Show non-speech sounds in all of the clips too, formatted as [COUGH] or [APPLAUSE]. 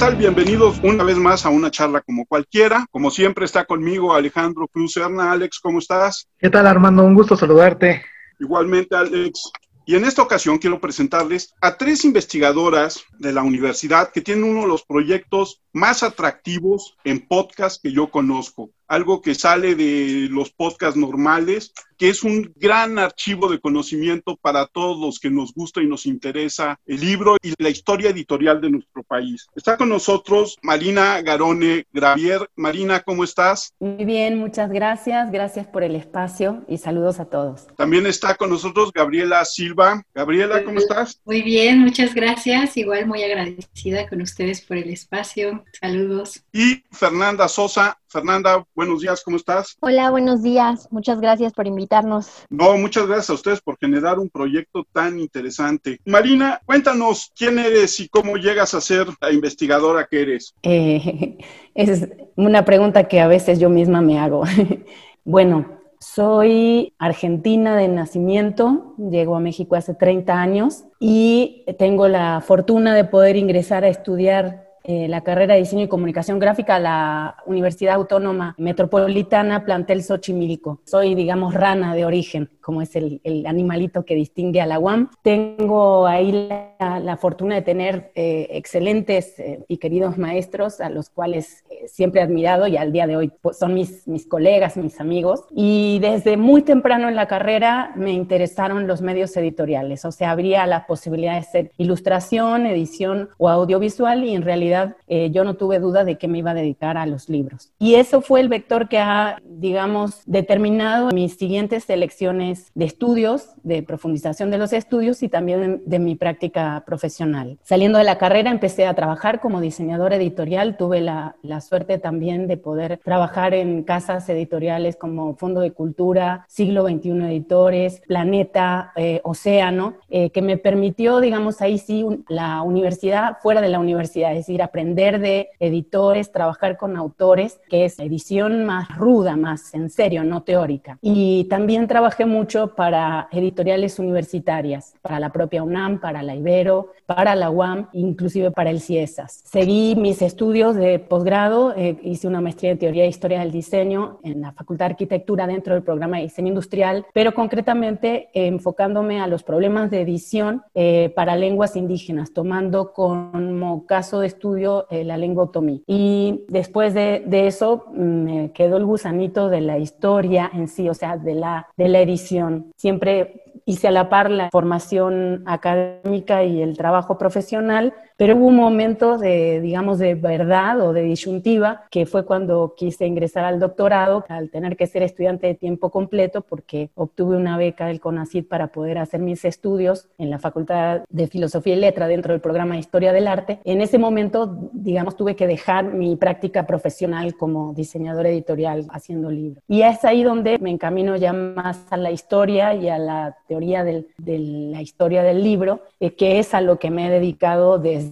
tal? Bienvenidos una vez más a una charla como cualquiera. Como siempre está conmigo Alejandro Cruz Serna. Alex, ¿cómo estás? ¿Qué tal Armando? Un gusto saludarte. Igualmente, Alex. Y en esta ocasión quiero presentarles a tres investigadoras de la universidad que tienen uno de los proyectos más atractivos en podcast que yo conozco algo que sale de los podcasts normales, que es un gran archivo de conocimiento para todos los que nos gusta y nos interesa el libro y la historia editorial de nuestro país. Está con nosotros Marina Garone Gravier. Marina, ¿cómo estás? Muy bien, muchas gracias. Gracias por el espacio y saludos a todos. También está con nosotros Gabriela Silva. Gabriela, ¿cómo estás? Muy bien, muchas gracias. Igual muy agradecida con ustedes por el espacio. Saludos. Y Fernanda Sosa. Fernanda, buenos días, ¿cómo estás? Hola, buenos días. Muchas gracias por invitarnos. No, muchas gracias a ustedes por generar un proyecto tan interesante. Marina, cuéntanos quién eres y cómo llegas a ser la investigadora que eres. Eh, [LAUGHS] es una pregunta que a veces yo misma me hago. [LAUGHS] bueno, soy argentina de nacimiento, llego a México hace 30 años y tengo la fortuna de poder ingresar a estudiar eh, la carrera de diseño y comunicación gráfica a la Universidad Autónoma Metropolitana Plantel Xochimilco. Soy, digamos, rana de origen, como es el, animalito que distingue a la UAM. Tengo ahí la, fortuna de tener eh, excelentes eh, y queridos maestros a los cuales siempre he admirado y al día de hoy pues, son mis, mis colegas, mis amigos. Y desde muy temprano en la carrera me interesaron los medios editoriales, o sea, habría la posibilidad de ser ilustración, edición o audiovisual y en realidad eh, yo no tuve duda de que me iba a dedicar a los libros. Y eso fue el vector que ha, digamos, determinado mis siguientes selecciones de estudios, de profundización de los estudios y también de mi práctica profesional. Saliendo de la carrera empecé a trabajar como diseñadora editorial. Tuve la, la suerte también de poder trabajar en casas editoriales como Fondo de Cultura, Siglo XXI Editores, Planeta, eh, Océano, eh, que me permitió, digamos, ahí sí, la universidad fuera de la universidad, es decir, aprender de editores, trabajar con autores, que es edición más ruda, más en serio, no teórica. Y también trabajé mucho para editoriales universitarias, para la propia UNAM, para la Ibero, para la UAM, inclusive para el CIESAS. Seguí mis estudios de posgrado, eh, hice una maestría en teoría e historia del diseño en la Facultad de Arquitectura dentro del programa de diseño industrial, pero concretamente eh, enfocándome a los problemas de edición eh, para lenguas indígenas, tomando como caso de estudio eh, la lengua otomí. Y después de, de, eso mm, me quedó el gusanito de la historia en sí, o sea, de la, de la edición. Siempre hice a la par la formación académica y el trabajo profesional, pero hubo un momento de, digamos, de verdad o de disyuntiva, que fue cuando quise ingresar al doctorado, al tener que ser estudiante de tiempo completo, porque obtuve una beca del CONACYT para poder hacer mis estudios en la Facultad de Filosofía y Letra dentro del programa de Historia del Arte. En ese momento, digamos, tuve que dejar mi práctica profesional como diseñador editorial haciendo libros. Y es ahí donde me encamino ya más a la historia y a la teoría de la historia del libro, eh, que es a lo que me he dedicado desde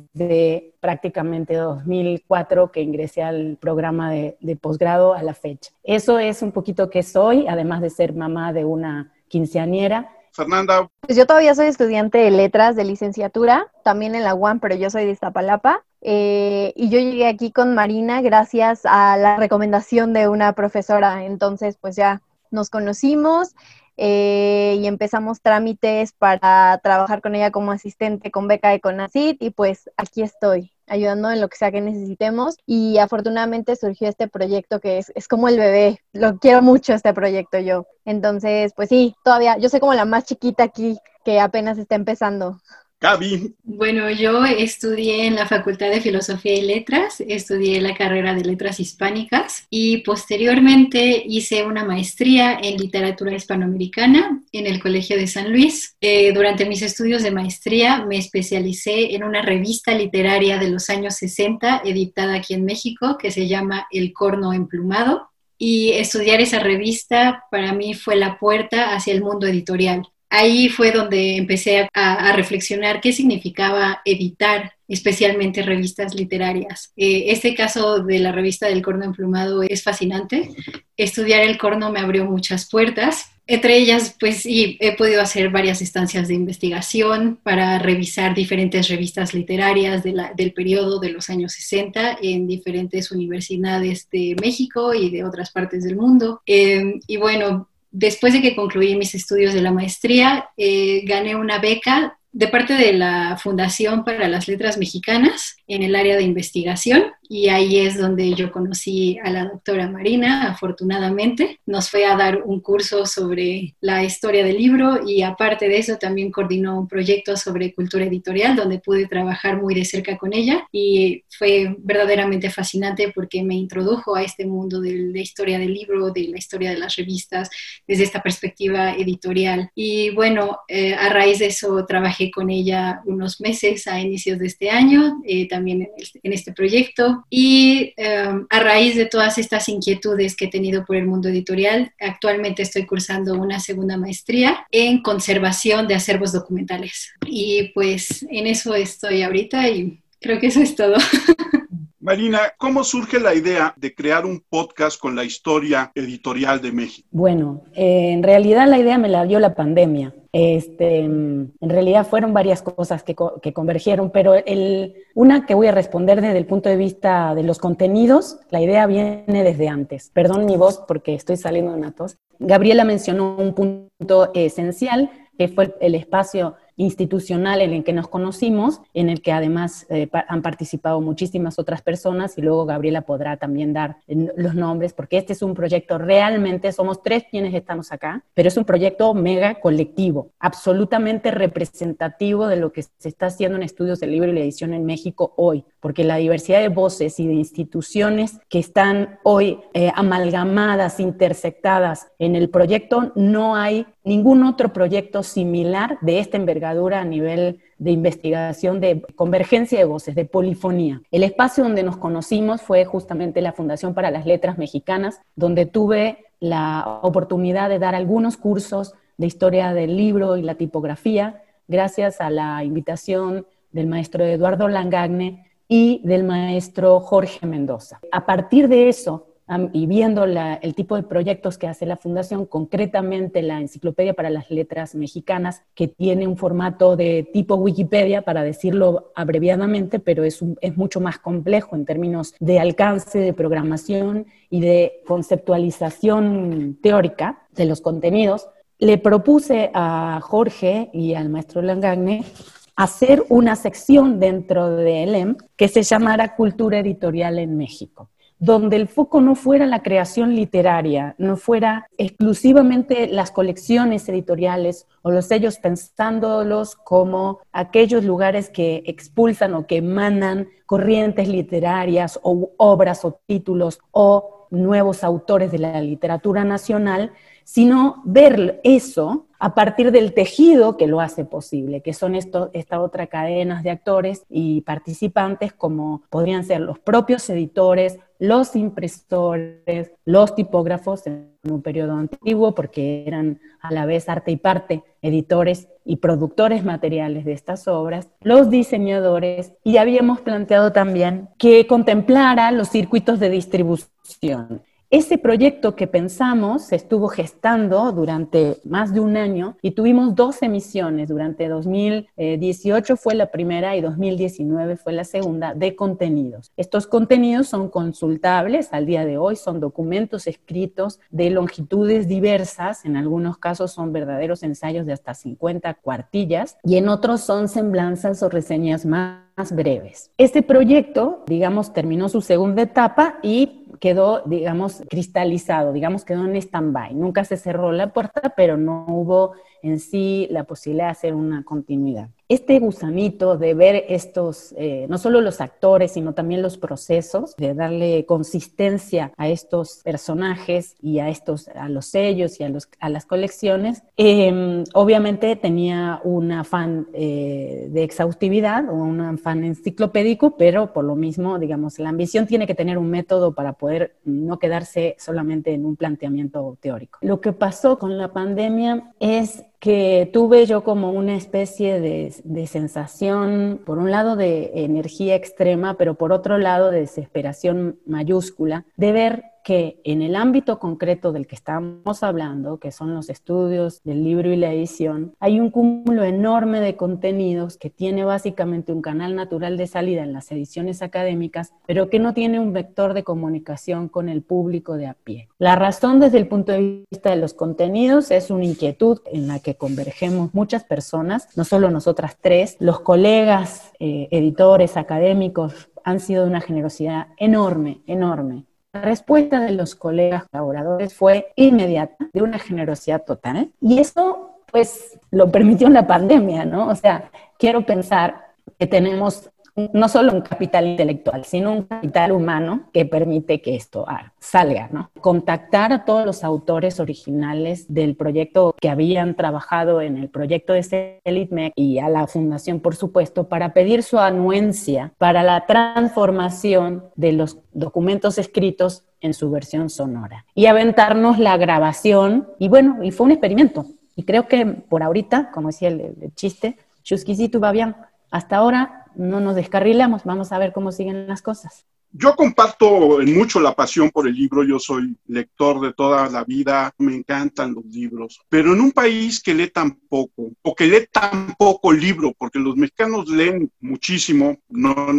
prácticamente 2004 que ingresé al programa de, de posgrado a la fecha. Eso es un poquito que soy, además de ser mamá de una quinceañera. Fernanda. Pues yo todavía soy estudiante de letras de licenciatura, también en la UAM, pero yo soy de Iztapalapa. Eh, y yo llegué aquí con Marina gracias a la recomendación de una profesora. Entonces, pues ya nos conocimos eh, y empezamos trámites para trabajar con ella como asistente con beca de CONACIT y pues aquí estoy ayudando en lo que sea que necesitemos y afortunadamente surgió este proyecto que es, es como el bebé, lo quiero mucho este proyecto yo. Entonces, pues sí, todavía yo soy como la más chiquita aquí que apenas está empezando. Gaby. Bueno, yo estudié en la Facultad de Filosofía y Letras, estudié la carrera de Letras Hispánicas y posteriormente hice una maestría en Literatura Hispanoamericana en el Colegio de San Luis. Eh, durante mis estudios de maestría me especialicé en una revista literaria de los años 60 editada aquí en México que se llama El Corno Emplumado y estudiar esa revista para mí fue la puerta hacia el mundo editorial ahí fue donde empecé a, reflexionar qué significaba editar especialmente revistas literarias. Eh, este caso de la revista del corno emplumado es fascinante. Estudiar el corno me abrió muchas puertas entre ellas, pues he podido hacer varias estancias de investigación para revisar diferentes revistas literarias del periodo de los años 60 en diferentes universidades de México y de otras partes del mundo. Eh, y bueno, después de que concluí mis estudios de la maestría, eh, gané una beca de parte de la Fundación para las Letras Mexicanas en el área de investigación y ahí es donde yo conocí a la doctora Marina, afortunadamente. Nos fue a dar un curso sobre la historia del libro y aparte de eso también coordinó un proyecto sobre cultura editorial donde pude trabajar muy de cerca con ella y fue verdaderamente fascinante porque me introdujo a este mundo de la historia del libro, de la historia de las revistas desde esta perspectiva editorial. Y bueno, eh, a raíz de eso trabajé con ella unos meses a inicios de este año. Eh, también en este proyecto. Y em, a raíz de todas estas inquietudes que he tenido por el mundo editorial, actualmente estoy cursando una segunda maestría en conservación de acervos documentales. Y pues en eso estoy ahorita y creo que eso es todo. [LAUGHS] Marina, ¿cómo surge la idea de crear un podcast con la historia editorial de México? Bueno, eh, en realidad la idea me la dio la pandemia. Este, en realidad fueron varias cosas que, convergieron, pero una que voy a responder desde el punto de vista de los contenidos, la idea viene desde antes. Perdón mi voz porque estoy saliendo de una tos. Gabriela mencionó un punto esencial que fue el espacio institucional en el que nos conocimos, en el que además eh, han participado muchísimas otras personas y luego Gabriela podrá también dar los nombres, porque este es un proyecto realmente, somos tres quienes estamos acá, pero es un proyecto mega colectivo, absolutamente representativo de lo que se está haciendo en estudios de libro y la edición en México hoy, porque la diversidad de voces y de instituciones que están hoy eh, amalgamadas, intersectadas en el proyecto, no hay ningún otro proyecto similar de esta envergadura a nivel de investigación de convergencia de voces, de polifonía. El espacio donde nos conocimos fue justamente la Fundación para las Letras Mexicanas, donde tuve la oportunidad de dar algunos cursos de historia del libro y la tipografía, gracias a la invitación del maestro Eduardo Langagne y del maestro Jorge Mendoza. A partir de eso, y viendo el tipo de proyectos que hace la Fundación, concretamente la Enciclopedia para las Letras Mexicanas, que tiene un formato de tipo Wikipedia, para decirlo abreviadamente, pero es, es mucho más complejo en términos de alcance, de programación y de conceptualización teórica de los contenidos, le propuse a Jorge y al maestro Langagne hacer una sección dentro de ELEM que se llamara Cultura Editorial en México donde el foco no fuera la creación literaria, no fuera exclusivamente las colecciones editoriales o los sellos pensándolos como aquellos lugares que expulsan o que emanan corrientes literarias o obras o títulos o nuevos autores de la literatura nacional, sino ver eso a partir del tejido que lo hace posible, que son esta otra cadenas de actores y participantes como podrían ser los propios editores, los impresores, los tipógrafos en un periodo antiguo, porque eran a la vez arte y parte editores y productores materiales de estas obras, los diseñadores, y habíamos planteado también que contemplara los circuitos de distribución. Ese proyecto que pensamos se estuvo gestando durante más de un año y tuvimos dos emisiones. Durante 2018 fue la primera y 2019 fue la segunda de contenidos. Estos contenidos son consultables al día de hoy, son documentos escritos de longitudes diversas, en algunos casos son verdaderos ensayos de hasta 50 cuartillas y en otros son semblanzas o reseñas más breves. Este proyecto, digamos, terminó su segunda etapa y quedó, digamos, cristalizado, digamos, quedó en stand-by. Nunca se cerró la puerta, pero no hubo en sí la posibilidad de hacer una continuidad este gusanito de ver estos, eh, no solo los actores, sino también los procesos, de darle consistencia a estos personajes y a estos, a los sellos y a, las colecciones, em, obviamente tenía un afán eh, de exhaustividad o un afán enciclopédico, pero por lo mismo, digamos, la ambición tiene que tener un método para poder no quedarse solamente en un planteamiento teórico. Lo que pasó con la pandemia es que tuve yo como una especie de, sensación, por un lado de energía extrema, pero por otro lado de desesperación mayúscula, de ver que en el ámbito concreto del que estamos hablando, que son los estudios del libro y la edición, hay un cúmulo enorme de contenidos que tiene básicamente un canal natural de salida en las ediciones académicas, pero que no tiene un vector de comunicación con el público de a pie. La razón desde el punto de vista de los contenidos es una inquietud en la que convergemos muchas personas, no solo nosotras tres, los colegas, eh, editores, académicos, han sido de una generosidad enorme, enorme. La respuesta de los colegas colaboradores fue inmediata, de una generosidad total. Y eso, pues, lo permitió la pandemia, ¿no? O sea, quiero pensar que tenemos no solo un capital intelectual, sino un capital humano que permite que esto ah, salga, ¿no? Contactar a todos los autores originales del proyecto que habían trabajado en el proyecto de CELITMEC y a la fundación, por supuesto, para pedir su anuencia para la transformación de los documentos escritos en su versión sonora y aventarnos la grabación y bueno, y fue un experimento. Y creo que por ahorita, como decía el, el chiste, Chusquisito va bien. Hasta ahora no nos descarrilamos, vamos a ver cómo siguen las cosas. Yo comparto en mucho la pasión por el libro, yo soy lector de toda la vida, me encantan los libros, pero en un país que lee tan poco, o que lee tan poco libro, porque los mexicanos leen muchísimo, no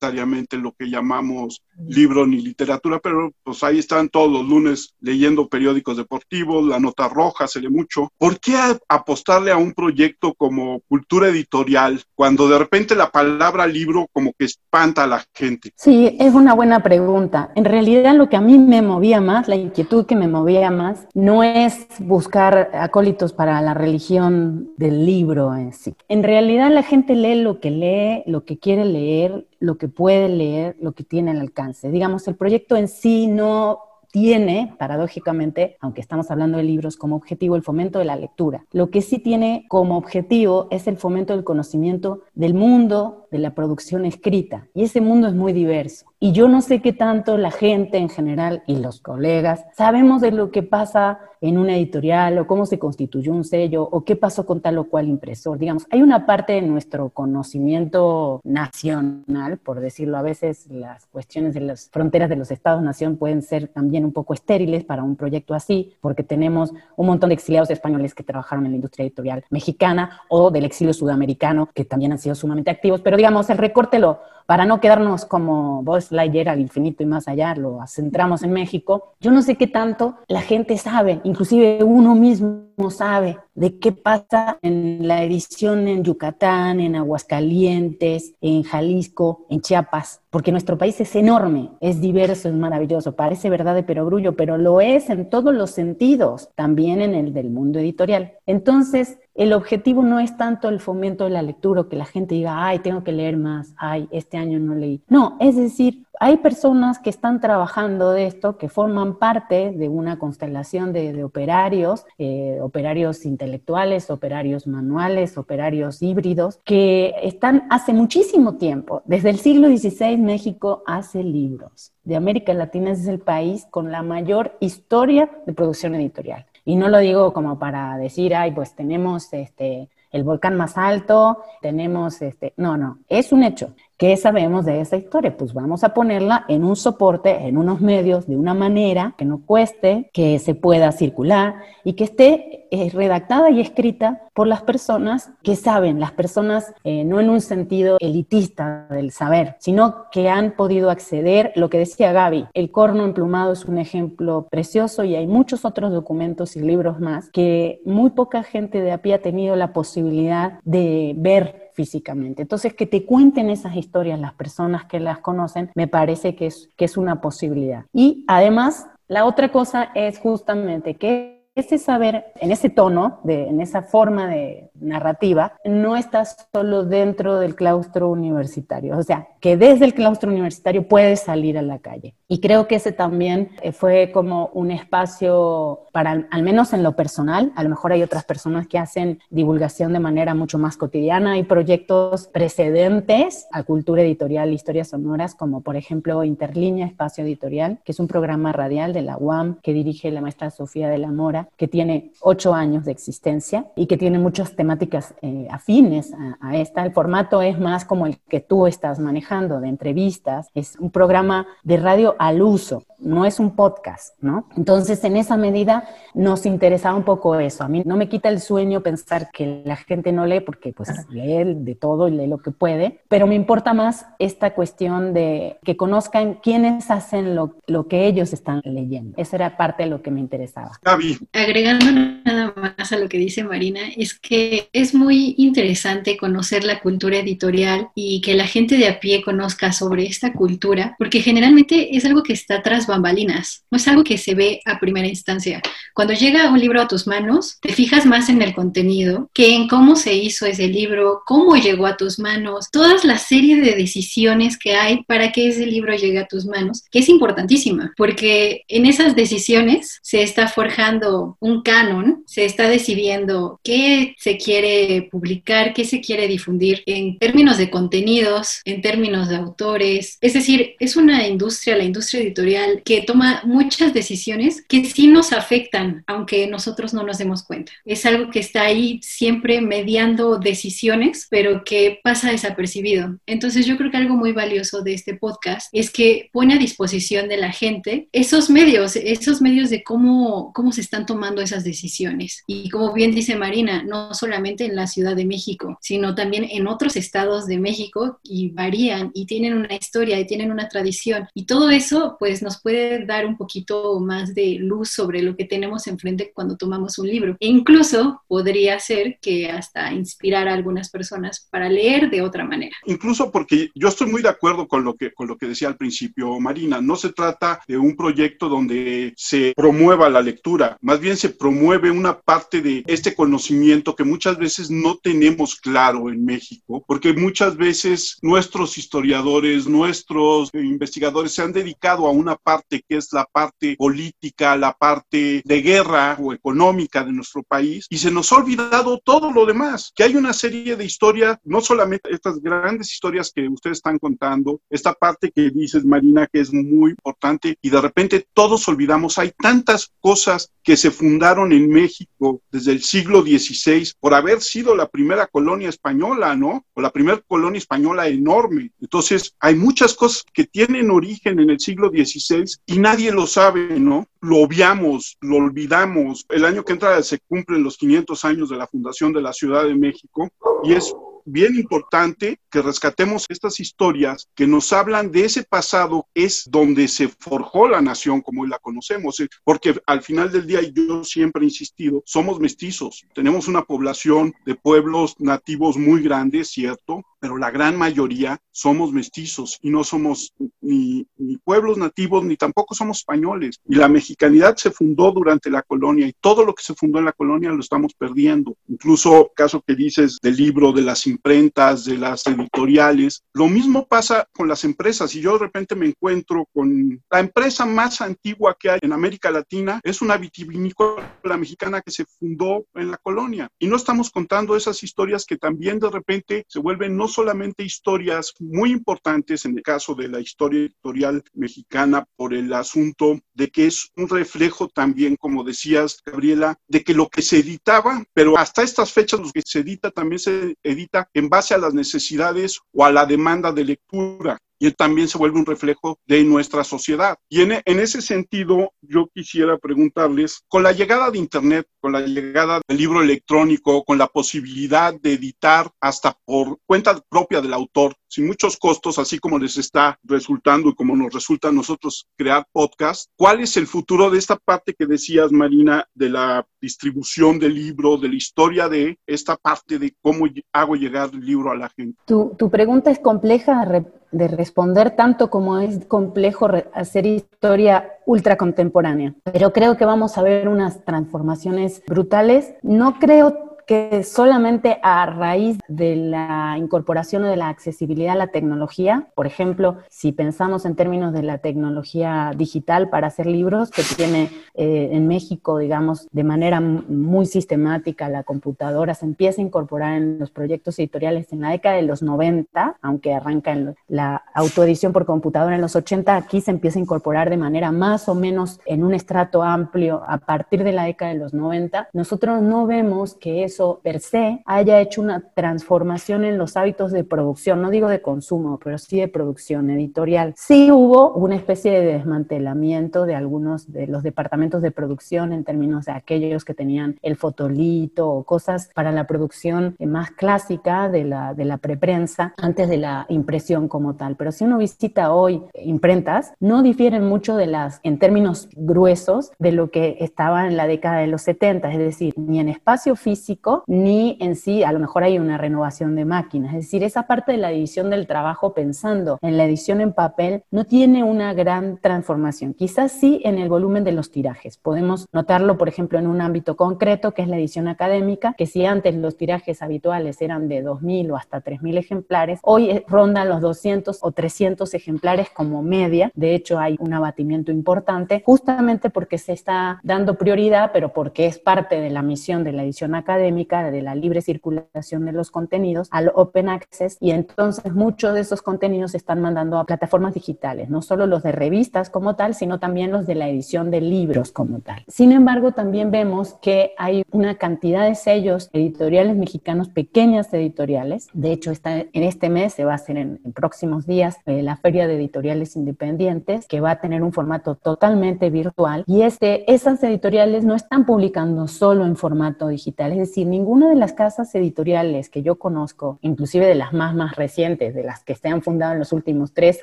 lo que llamamos libro ni literatura, pero pues ahí están todos los lunes leyendo periódicos deportivos, la nota roja se lee mucho. ¿Por qué apostarle a un proyecto como cultura editorial cuando de repente la palabra libro como que espanta a la gente? Sí, es una buena pregunta. En realidad lo que a mí me movía más, la inquietud que me movía más, no es buscar acólitos para la religión del libro en sí. En realidad la gente lee lo que lee, lo que quiere leer, lo que puede leer, lo que tiene al alcance. Digamos, el proyecto en sí no tiene, paradójicamente, aunque estamos hablando de libros, como objetivo el fomento de la lectura. Lo que sí tiene como objetivo es el fomento del conocimiento del mundo de la producción escrita. Y ese mundo es muy diverso. Y yo no sé qué tanto la gente en general y los colegas sabemos de lo que pasa en una editorial o cómo se constituyó un sello o qué pasó con tal o cual impresor. Digamos, hay una parte de nuestro conocimiento nacional, por decirlo a veces, las cuestiones de las fronteras de los estados-nación pueden ser también un poco estériles para un proyecto así, porque tenemos un montón de exiliados españoles que trabajaron en la industria editorial mexicana o del exilio sudamericano que también han sido sumamente activos, pero digamos, el recorte lo, para no quedarnos como Buzz Lightyear al infinito y más allá, lo centramos en México, yo no sé qué tanto la gente sabe, inclusive uno mismo sabe de qué pasa en la edición en Yucatán, en Aguascalientes, en Jalisco, en Chiapas, porque nuestro país es enorme, es diverso, es maravilloso, parece verdad de perogrullo, pero lo es en todos los sentidos, también en el del mundo editorial. Entonces, el objetivo no es tanto el fomento de la lectura, que la gente diga, ay, tengo que leer más, ay, este año no leí. No, es decir, hay personas que están trabajando de esto, que forman parte de una constelación de, operarios, eh, operarios intelectuales, operarios manuales, operarios híbridos, que están hace muchísimo tiempo. Desde el siglo XVI México hace libros. De América Latina es el país con la mayor historia de producción editorial. Y no lo digo como para decir, ay, pues tenemos este, el volcán más alto, tenemos este, no, no, es un hecho. ¿Qué sabemos de esa historia? Pues vamos a ponerla en un soporte, en unos medios, de una manera que no cueste, que se pueda circular y que esté eh, redactada y escrita por las personas que saben, las personas eh, no en un sentido elitista del saber, sino que han podido acceder, lo que decía Gaby, el corno emplumado es un ejemplo precioso y hay muchos otros documentos y libros más que muy poca gente de a pie ha tenido la posibilidad de ver físicamente. Entonces, que te cuenten esas historias las personas que las conocen, me parece que es, que es una posibilidad. Y además, la otra cosa es justamente que ese saber, en ese tono, de, en esa forma de narrativa, no está solo dentro del claustro universitario. O sea, que desde el claustro universitario puedes salir a la calle. Y creo que ese también eh, fue como un espacio para, al menos en lo personal, a lo mejor hay otras personas que hacen divulgación de manera mucho más cotidiana. Hay proyectos precedentes a cultura editorial, historias sonoras, como por ejemplo Interlínea Espacio Editorial, que es un programa radial de la UAM que dirige la maestra Sofía de la Mora que tiene ocho años de existencia y que tiene muchas temáticas eh, afines a, esta. El formato es más como el que tú estás manejando, de entrevistas. Es un programa de radio al uso. No es un podcast, ¿no? Entonces, en esa medida nos interesaba un poco eso. A mí no me quita el sueño pensar que la gente no lee, porque pues lee de todo y lee lo que puede, pero me importa más esta cuestión de que conozcan quiénes hacen lo, lo que ellos están leyendo. Esa era parte de lo que me interesaba. Gaby. Agregando nada más a lo que dice Marina, es que es muy interesante conocer la cultura editorial y que la gente de a pie conozca sobre esta cultura, porque generalmente es algo que está tras bambalinas, no es algo que se ve a primera instancia. Cuando llega un libro a tus manos, te fijas más en el contenido que en cómo se hizo ese libro, cómo llegó a tus manos, todas la serie de decisiones que hay para que ese libro llegue a tus manos, que es importantísima, porque en esas decisiones se está forjando un canon, se está decidiendo qué se quiere publicar, qué se quiere difundir en términos de contenidos, en términos de autores. Es decir, es una industria, la industria editorial, que toma muchas decisiones que sí nos afectan, aunque nosotros no nos demos cuenta. Es algo que está ahí siempre mediando decisiones, pero que pasa desapercibido. Entonces yo creo que algo muy valioso de este podcast es que pone a disposición de la gente esos medios, esos medios de cómo, cómo se están tomando esas decisiones. Y como bien dice Marina, no solamente en la Ciudad de México, sino también en otros estados de México y varían y tienen una historia y tienen una tradición. Y todo eso pues nos puede dar un poquito más de luz sobre lo que tenemos enfrente cuando tomamos un libro. E incluso podría ser que hasta inspirar a algunas personas para leer de otra manera. Incluso porque yo estoy muy de acuerdo con lo que, con lo que decía al principio Marina, no se trata de un proyecto donde se promueva la lectura, más bien se promueve una parte de este conocimiento que muchas veces no tenemos claro en México, porque muchas veces nuestros historiadores, nuestros investigadores se han dedicado a una parte que es la parte política, la parte de guerra o económica de nuestro país, y se nos ha olvidado todo lo demás, que hay una serie de historias, no solamente estas grandes historias que ustedes están contando, esta parte que dices, Marina, que es muy importante, y de repente todos olvidamos, hay tantas cosas que se fundaron en México desde el siglo XVI por haber sido la primera colonia española, ¿no? O la primera colonia española enorme. Entonces, hay muchas cosas que tienen origen en el siglo XVI y nadie lo sabe, ¿no? Lo obviamos, lo olvidamos. El año que entra se cumplen los 500 años de la fundación de la Ciudad de México y es bien importante que rescatemos estas historias que nos hablan de ese pasado, es donde se forjó la nación como hoy la conocemos, eh, porque al final del día, yo siempre he insistido, somos mestizos, tenemos una población de pueblos nativos muy grandes, ¿cierto? Pero la gran mayoría somos mestizos y no somos ni, ni, pueblos nativos ni tampoco somos españoles. Y la mexicanidad se fundó durante la colonia y todo lo que se fundó en la colonia lo estamos perdiendo. Incluso caso que dices del libro, de las imprentas, de las editoriales, lo mismo pasa con las empresas. Y yo de repente me encuentro con la empresa más antigua que hay en América Latina, es una vitivinícola mexicana que se fundó en la colonia. Y no estamos contando esas historias que también de repente se vuelven no solamente historias muy importantes en el caso de la historia editorial mexicana por el asunto de que es un reflejo también, como decías, Gabriela, de que lo que se editaba, pero hasta estas fechas lo que se edita también se edita en base a las necesidades o a la demanda de lectura y también se vuelve un reflejo de nuestra sociedad. Y en, en, ese sentido, yo quisiera preguntarles, con la llegada de Internet, con la llegada del libro electrónico, con la posibilidad de editar hasta por cuenta propia del autor, sin muchos costos, así como les está resultando y como nos resulta a nosotros crear podcast, ¿cuál es el futuro de esta parte que decías, Marina, de la distribución del libro, de la historia de esta parte de cómo hago llegar el libro a la gente? Tu, tu pregunta es compleja de responder tanto como es complejo hacer historia ultra contemporánea. Pero creo que vamos a ver unas transformaciones brutales. No creo que solamente a raíz de la incorporación o de la accesibilidad a la tecnología, por ejemplo, si pensamos en términos de la tecnología digital para hacer libros, que tiene eh, en México, digamos, de manera muy sistemática la computadora, se empieza a incorporar en los proyectos editoriales en la década de los 90, aunque arranca en la autoedición por computadora en los 80, aquí se empieza a incorporar de manera más o menos en un estrato amplio a partir de la década de los 90. Nosotros no vemos que eso eso per se haya hecho una transformación en los hábitos de producción, no digo de consumo, pero sí de producción editorial. Sí hubo una especie de desmantelamiento de algunos de los departamentos de producción en términos de aquellos que tenían el fotolito o cosas para la producción más clásica de la, de preprensa antes de la impresión como tal. Pero si uno visita hoy imprentas, no difieren mucho de las, en términos gruesos, de lo que estaba en la década de los 70, es decir, ni en espacio físico, ni en sí, a lo mejor hay una renovación de máquinas. Es decir, esa parte de la división del trabajo pensando en la edición en papel no tiene una gran transformación. Quizás sí en el volumen de los tirajes. Podemos notarlo, por ejemplo, en un ámbito concreto, que es la edición académica, que si antes los tirajes habituales eran de 2.000 o hasta 3.000 ejemplares, hoy rondan los 200 o 300 ejemplares como media. De hecho, hay un abatimiento importante, justamente porque se está dando prioridad, pero porque es parte de la misión de la edición académica, de la libre circulación de los contenidos, al open access, y entonces muchos de esos contenidos se están mandando a plataformas digitales, no solo los de revistas como tal, sino también los de la edición de libros como tal. Sin embargo, también vemos que hay una cantidad de sellos editoriales mexicanos, pequeñas editoriales. De hecho, está, en este mes se va a hacer en, próximos días eh, la Feria de Editoriales Independientes, que va a tener un formato totalmente virtual. Y este, esas editoriales no están publicando solo en formato digital, es decir, ninguna de las casas editoriales que yo conozco, inclusive de las más, más recientes, de las que se han fundado en los últimos tres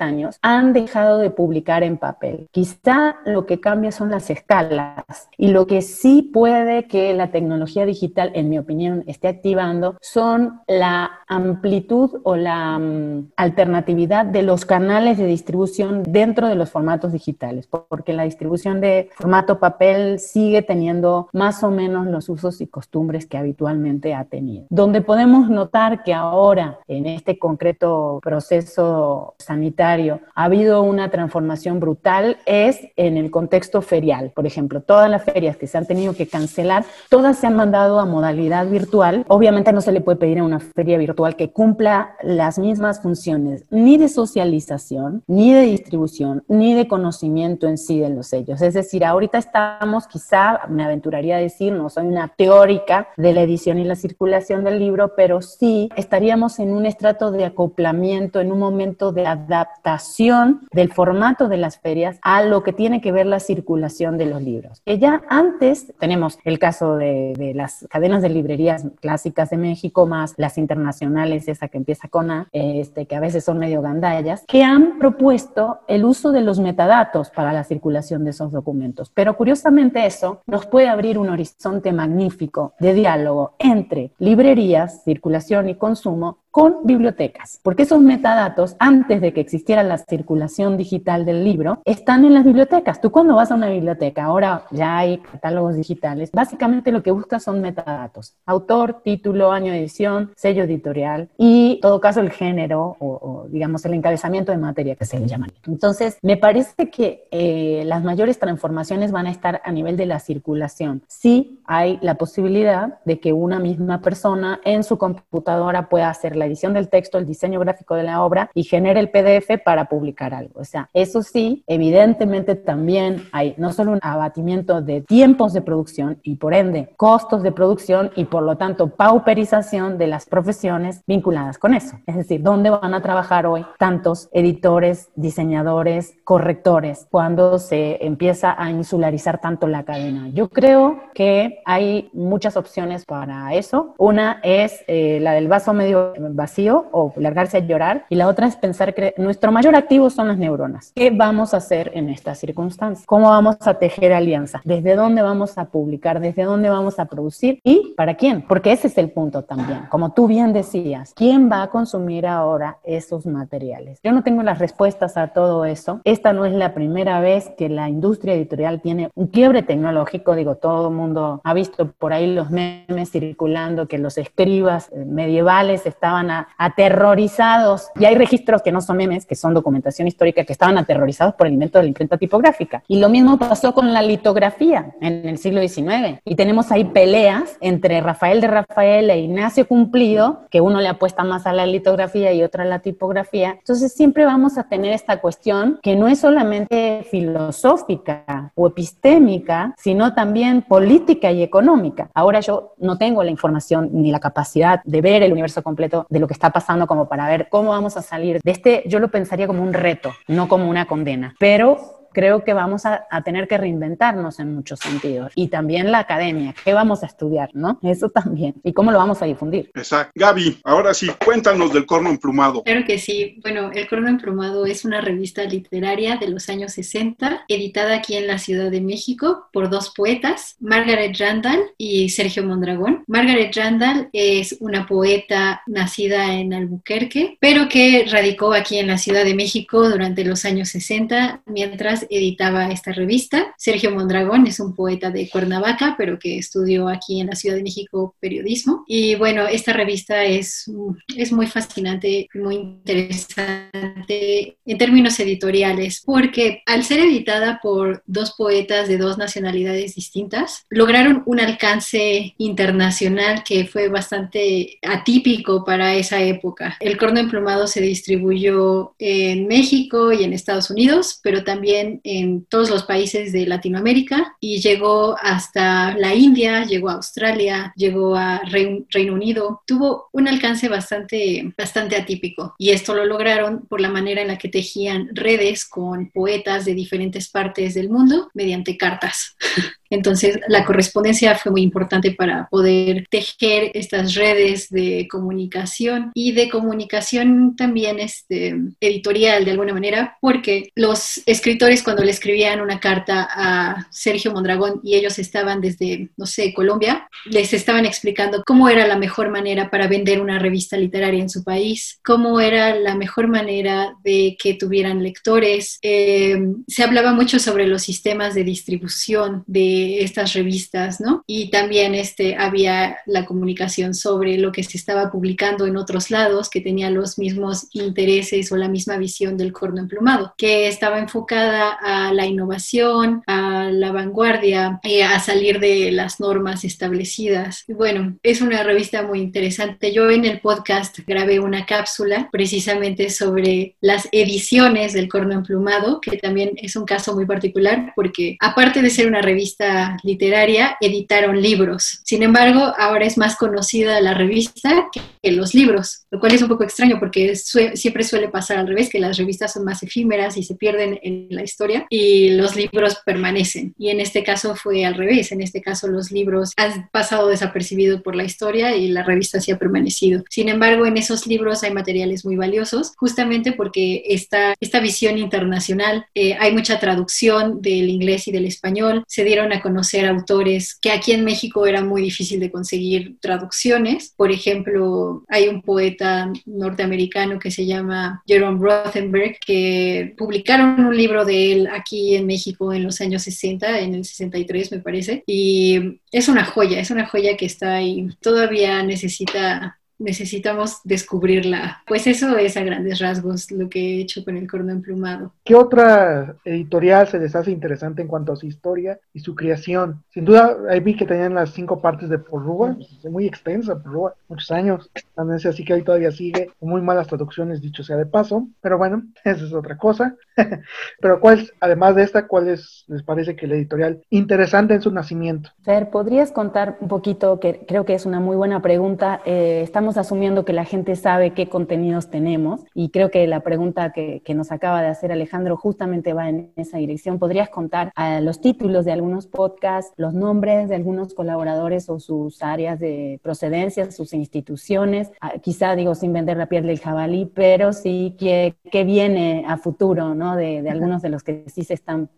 años, han dejado de publicar en papel. Quizá lo que cambia son las escalas y lo que sí puede que la tecnología digital, en mi opinión, esté activando son la amplitud o la mm, alternatividad de los canales de distribución dentro de los formatos digitales, porque la distribución de formato papel sigue teniendo más o menos los usos y costumbres que habitualmente ha tenido. Donde podemos notar que ahora, en este concreto proceso sanitario, ha habido una transformación brutal es en el contexto ferial. Por ejemplo, todas las ferias que se han tenido que cancelar, todas se han mandado a modalidad virtual. Obviamente no se le puede pedir a una feria virtual que cumpla las mismas funciones ni de socialización, ni de distribución, ni de conocimiento en sí de los sellos. Es decir, ahorita estamos, quizá me aventuraría a decir, no soy una teórica de la edición y la circulación del libro, pero sí estaríamos en un estrato de acoplamiento, en un momento de adaptación del formato de las ferias a lo que tiene que ver la circulación de los libros. Que ya antes tenemos el caso de, de las cadenas de librerías clásicas de México, más las internacionales, esa que empieza con A, este, que a veces son medio gandallas, que han propuesto el uso de los metadatos para la circulación de esos documentos. Pero curiosamente eso nos puede abrir un horizonte magnífico de diálogo entre librerías, circulación y consumo con bibliotecas, porque esos metadatos, antes de que existiera la circulación digital del libro, están en las bibliotecas. Tú cuando vas a una biblioteca, ahora ya hay catálogos digitales, básicamente lo que buscas son metadatos, autor, título, año de edición, sello editorial y, en todo caso, el género o, digamos, el encabezamiento de materia que se le llama. Entonces, me parece que eh, las mayores transformaciones van a estar a nivel de la circulación. Sí hay la posibilidad de que una misma persona en su computadora pueda hacer la edición del texto, el diseño gráfico de la obra y genere el PDF para publicar algo. O sea, eso sí, evidentemente también hay no solo un abatimiento de tiempos de producción y por ende costos de producción y por lo tanto pauperización de las profesiones vinculadas con eso. Es decir, ¿dónde van a trabajar hoy tantos editores, diseñadores, correctores cuando se empieza a insularizar tanto la cadena? Yo creo que hay muchas opciones para eso. Una es eh, la del vaso medio vacío o largarse a llorar. Y la otra es pensar que nuestro mayor activo son las neuronas. ¿Qué vamos a hacer en estas circunstancias? ¿Cómo vamos a tejer alianza? ¿Desde dónde vamos a publicar? ¿Desde dónde vamos a producir? ¿Y para quién? Porque ese es el punto también. Como tú bien decías, ¿quién va a consumir ahora esos materiales? Yo no tengo las respuestas a todo eso. Esta no es la primera vez que la industria editorial tiene un quiebre tecnológico. Digo, todo el mundo ha visto por ahí los memes circulando que los escribas medievales estaban estaban aterrorizados. Y hay registros que no son memes, que son documentación histórica, que estaban aterrorizados por el invento de la imprenta tipográfica. Y lo mismo pasó con la litografía en el siglo XIX. Y tenemos ahí peleas entre Rafael de Rafael e Ignacio Cumplido, que uno le apuesta más a la litografía y otro a la tipografía. Entonces siempre vamos a tener esta cuestión que no es solamente filosófica o epistémica, sino también política y económica. Ahora yo no tengo la información ni la capacidad de ver el universo completo de lo que está pasando como para ver cómo vamos a salir de este, yo lo pensaría como un reto, no como una condena. Pero creo que vamos a, tener que reinventarnos en muchos sentidos. Y también la academia, ¿qué vamos a estudiar, no? Eso también. ¿Y cómo lo vamos a difundir? Exacto. Gaby, ahora sí, cuéntanos del Corno Emplumado. Claro que sí. Bueno, El Corno Emplumado es una revista literaria de los años 60, editada aquí en la Ciudad de México por dos poetas, Margaret Randall y Sergio Mondragón. Margaret Randall es una poeta nacida en Albuquerque, pero que radicó aquí en la Ciudad de México durante los años 60, mientras editaba esta revista. Sergio Mondragón es un poeta de Cuernavaca, pero que estudió aquí en la Ciudad de México periodismo. Y bueno, esta revista es, es muy fascinante, muy interesante en términos editoriales, porque al ser editada por dos poetas de dos nacionalidades distintas, lograron un alcance internacional que fue bastante atípico para esa época. El corno emplumado se distribuyó en México y en Estados Unidos, pero también en todos los países de Latinoamérica y llegó hasta la India, llegó a Australia, llegó a Reino Unido. Tuvo un alcance bastante, bastante atípico y esto lo lograron por la manera en la que tejían redes con poetas de diferentes partes del mundo mediante cartas. [LAUGHS] Entonces, la correspondencia fue muy importante para poder tejer estas redes de comunicación y de comunicación también este, editorial de alguna manera, porque los escritores cuando le escribían una carta a Sergio Mondragón y ellos estaban desde, no sé, Colombia, les estaban explicando cómo era la mejor manera para vender una revista literaria en su país, cómo era la mejor manera de que tuvieran lectores. Eh, se hablaba mucho sobre los sistemas de distribución de estas revistas, ¿no? Y también este, había la comunicación sobre lo que se estaba publicando en otros lados que tenía los mismos intereses o la misma visión del corno emplumado, que estaba enfocada a la innovación, a la vanguardia, y a salir de las normas establecidas. bueno, es una revista muy interesante. Yo en el podcast grabé una cápsula precisamente sobre las ediciones del corno emplumado, que también es un caso muy particular porque aparte de ser una revista literaria editaron libros. Sin embargo, ahora es más conocida la revista que los libros, lo cual es un poco extraño porque siempre suele pasar al revés, que las revistas son más efímeras y se pierden en la historia y los libros permanecen. Y en este caso fue al revés, en este caso los libros han pasado desapercibidos por la historia y la revista sí ha permanecido. Sin embargo, en esos libros hay materiales muy valiosos, justamente porque esta, esta visión internacional, eh, hay mucha traducción del inglés y del español, se dieron a conocer autores que aquí en México era muy difícil de conseguir traducciones. Por ejemplo, hay un poeta norteamericano que se llama Jerome Rothenberg que publicaron un libro de él aquí en México en los años 60, en el 63 me parece, y es una joya, es una joya que está ahí. Todavía necesita necesitamos descubrirla. Pues eso es a grandes rasgos lo que he hecho con el corno emplumado. ¿Qué otra editorial se les hace interesante en cuanto a su historia y su creación? Sin duda, ahí vi que tenían las cinco partes de Porrúa, muy extensa Porrúa, muchos años, también así que ahí todavía sigue, muy malas traducciones, dicho sea de paso, pero bueno, esa es otra cosa. [LAUGHS] pero cuál, además de esta, ¿cuál es, les parece que la editorial interesante en su nacimiento? Fer, ¿podrías contar un poquito, que creo que es una muy buena pregunta, eh, estamos asumiendo que la gente sabe qué contenidos tenemos y creo que la pregunta que, nos acaba de hacer Alejandro justamente va en esa dirección. ¿Podrías contar a los títulos de algunos podcasts, los nombres de algunos colaboradores o sus áreas de procedencia, sus instituciones? Ah, quizá digo sin vender la piel del jabalí, pero sí que, viene a futuro, ¿no? De, algunos de los que sí se están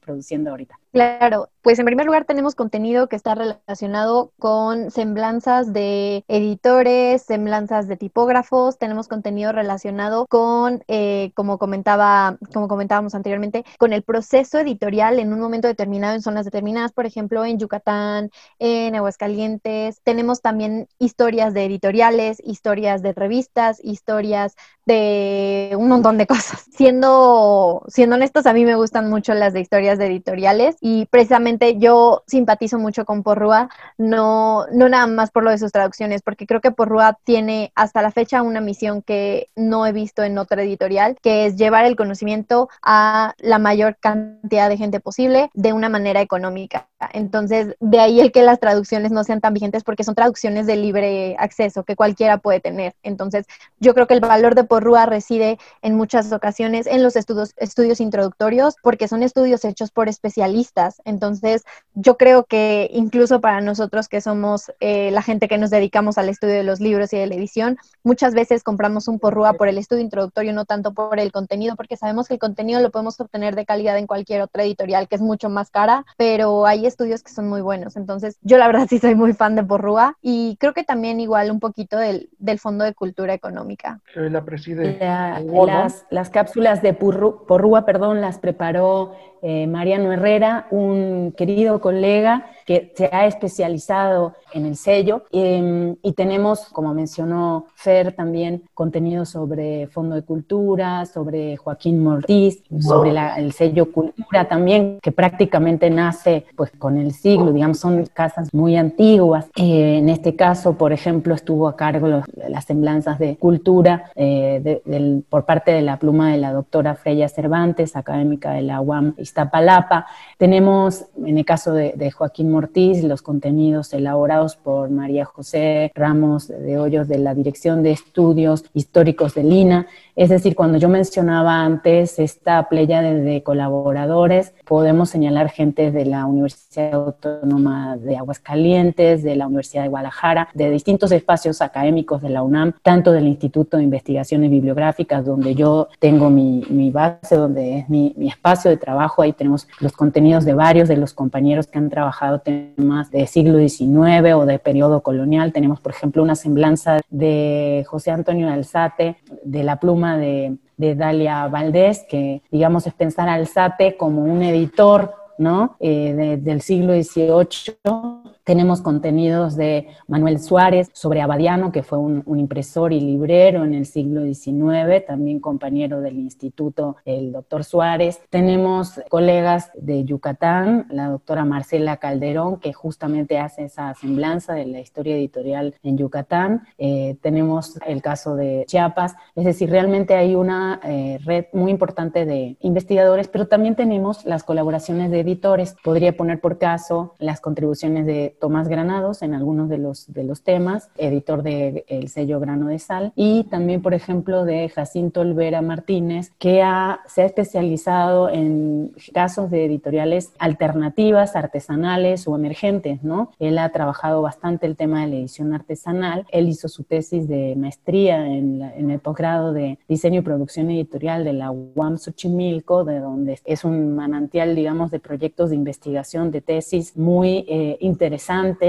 produciendo ahorita. Claro, pues en primer lugar tenemos contenido que está relacionado con semblanzas de editores, semblanzas de tipógrafos, tenemos contenido relacionado con, eh, como comentaba, como comentábamos anteriormente, con el proceso editorial en un momento determinado en zonas determinadas, por ejemplo, en Yucatán, en Aguascalientes. Tenemos también historias de editoriales, historias de revistas, historias de un montón de cosas. Siendo, siendo honestos, a mí me gustan mucho las de historias de editoriales y precisamente yo simpatizo mucho con Porrúa, no, no nada más por lo de sus traducciones, porque creo que Porrúa tiene hasta la fecha una misión que no he visto en otra editorial, que es llevar el conocimiento a la mayor cantidad de gente posible de una manera económica. Entonces, de ahí el que las traducciones no sean tan vigentes porque son traducciones de libre acceso que cualquiera puede tener. Entonces, yo creo que el valor de Porrúa reside en muchas ocasiones en los estudios, estudios introductorios porque son estudios hechos por especialistas. Entonces, yo creo que incluso para nosotros que somos eh, la gente que nos dedicamos al estudio de los libros y de la edición, muchas veces compramos un Porrúa por el estudio introductorio, no tanto por el contenido, porque sabemos que el contenido lo podemos obtener de calidad en cualquier otra editorial que es mucho más cara, pero hay estudios que son muy buenos. Entonces, yo la verdad [LAUGHS] sí soy muy fan de Porrúa y creo que también igual un poquito del, del Fondo de Cultura Económica. la preside. las, las, cápsulas de Porrúa, perdón, las preparó eh, Mariano Herrera, un querido colega que se ha especializado en el sello em, y tenemos, como mencionó Fer, también contenido sobre Fondo de Cultura, sobre Joaquín Mortiz, sobre el sello Cultura también, que prácticamente nace pues con el siglo, digamos, son casas muy antiguas. Eh, en este caso, por ejemplo, estuvo a cargo las semblanzas de cultura eh, por parte de la pluma de la doctora Freya Cervantes, académica de la UAM Iztapalapa. Tenemos, en el caso de, de Joaquín Mortiz, los contenidos elaborados por María José Ramos de Hoyos de la Dirección de Estudios Históricos de Lina. Es decir, cuando yo mencionaba antes esta playa de, colaboradores, podemos señalar gente de la Universidad Autónoma de Aguascalientes, de la Universidad de Guadalajara, de distintos espacios académicos de la UNAM, tanto del Instituto de Investigaciones Bibliográficas, donde yo tengo mi, base, donde es mi, mi espacio de trabajo. Ahí tenemos los contenidos de varios de los compañeros que han trabajado temas de siglo XIX o de periodo colonial. Tenemos, por ejemplo, una semblanza de José Antonio Alzate, de la pluma de, Dalia Valdés, que digamos es pensar al SATE como un editor ¿no? Eh, del siglo XVIII tenemos contenidos de Manuel Suárez sobre Abadiano, que fue un, impresor y librero en el siglo XIX, también compañero del instituto, el doctor Suárez. Tenemos colegas de Yucatán, la doctora Marcela Calderón, que justamente hace esa semblanza de la historia editorial en Yucatán. Eh, tenemos el caso de Chiapas, es decir, realmente hay una eh, red muy importante de investigadores, pero también tenemos las colaboraciones de editores. Podría poner por caso las contribuciones de Tomás Granados en algunos de los, de los temas, editor del el sello Grano de Sal, y también, por ejemplo, de Jacinto Olvera Martínez, que ha, se ha especializado en casos de editoriales alternativas, artesanales o emergentes, ¿no? Él ha trabajado bastante el tema de la edición artesanal. Él hizo su tesis de maestría en, en el posgrado de diseño y producción editorial de la UAM Xochimilco, de donde es un manantial, digamos, de proyectos de investigación, de tesis muy eh, interesantes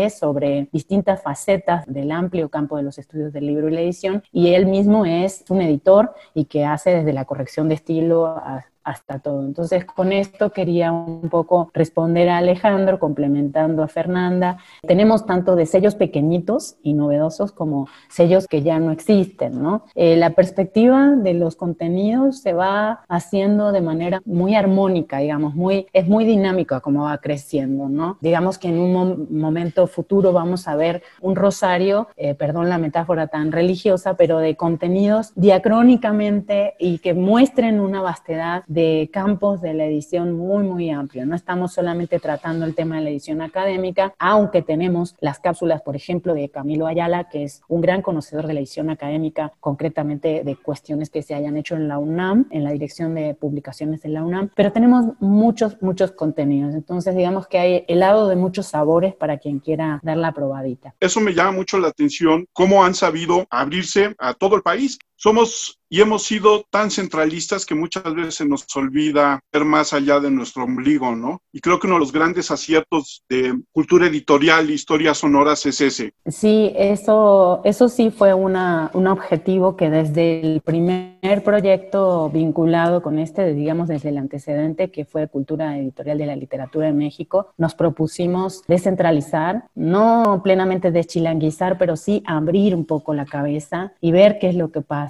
sobre distintas facetas del amplio campo de los estudios del libro y la edición y él mismo es un editor y que hace desde la corrección de estilo a, hasta todo. Entonces, con esto quería un poco responder a Alejandro, complementando a Fernanda. Tenemos tanto de sellos pequeñitos y novedosos como sellos que ya no existen, ¿no? Eh, la perspectiva de los contenidos se va haciendo de manera muy armónica, digamos, muy, es muy dinámica como va creciendo, ¿no? Digamos que en un momento futuro vamos a ver un rosario, eh, perdón la metáfora tan religiosa, pero de contenidos diacrónicamente y que muestren una vastedad de campos de la edición muy, muy amplio. No estamos solamente tratando el tema de la edición académica, aunque tenemos las cápsulas, por ejemplo, de Camilo Ayala, que es un gran conocedor de la edición académica, concretamente de cuestiones que se hayan hecho en la UNAM, en la dirección de publicaciones de la UNAM, pero tenemos muchos, muchos contenidos. Entonces, digamos que hay helado de muchos sabores para quien quiera dar la probadita. Eso me llama mucho la atención, cómo han sabido abrirse a todo el país. Somos y hemos sido tan centralistas que muchas veces nos olvida ver más allá de nuestro ombligo, ¿no? Y creo que uno de los grandes aciertos de cultura editorial, historias sonoras, es ese. Sí, eso, eso sí fue una, un objetivo que desde el primer proyecto vinculado con este, digamos desde el antecedente que fue Cultura Editorial de la Literatura en México, nos propusimos descentralizar, no plenamente deschilanguizar, pero sí abrir un poco la cabeza y ver qué es lo que pasa.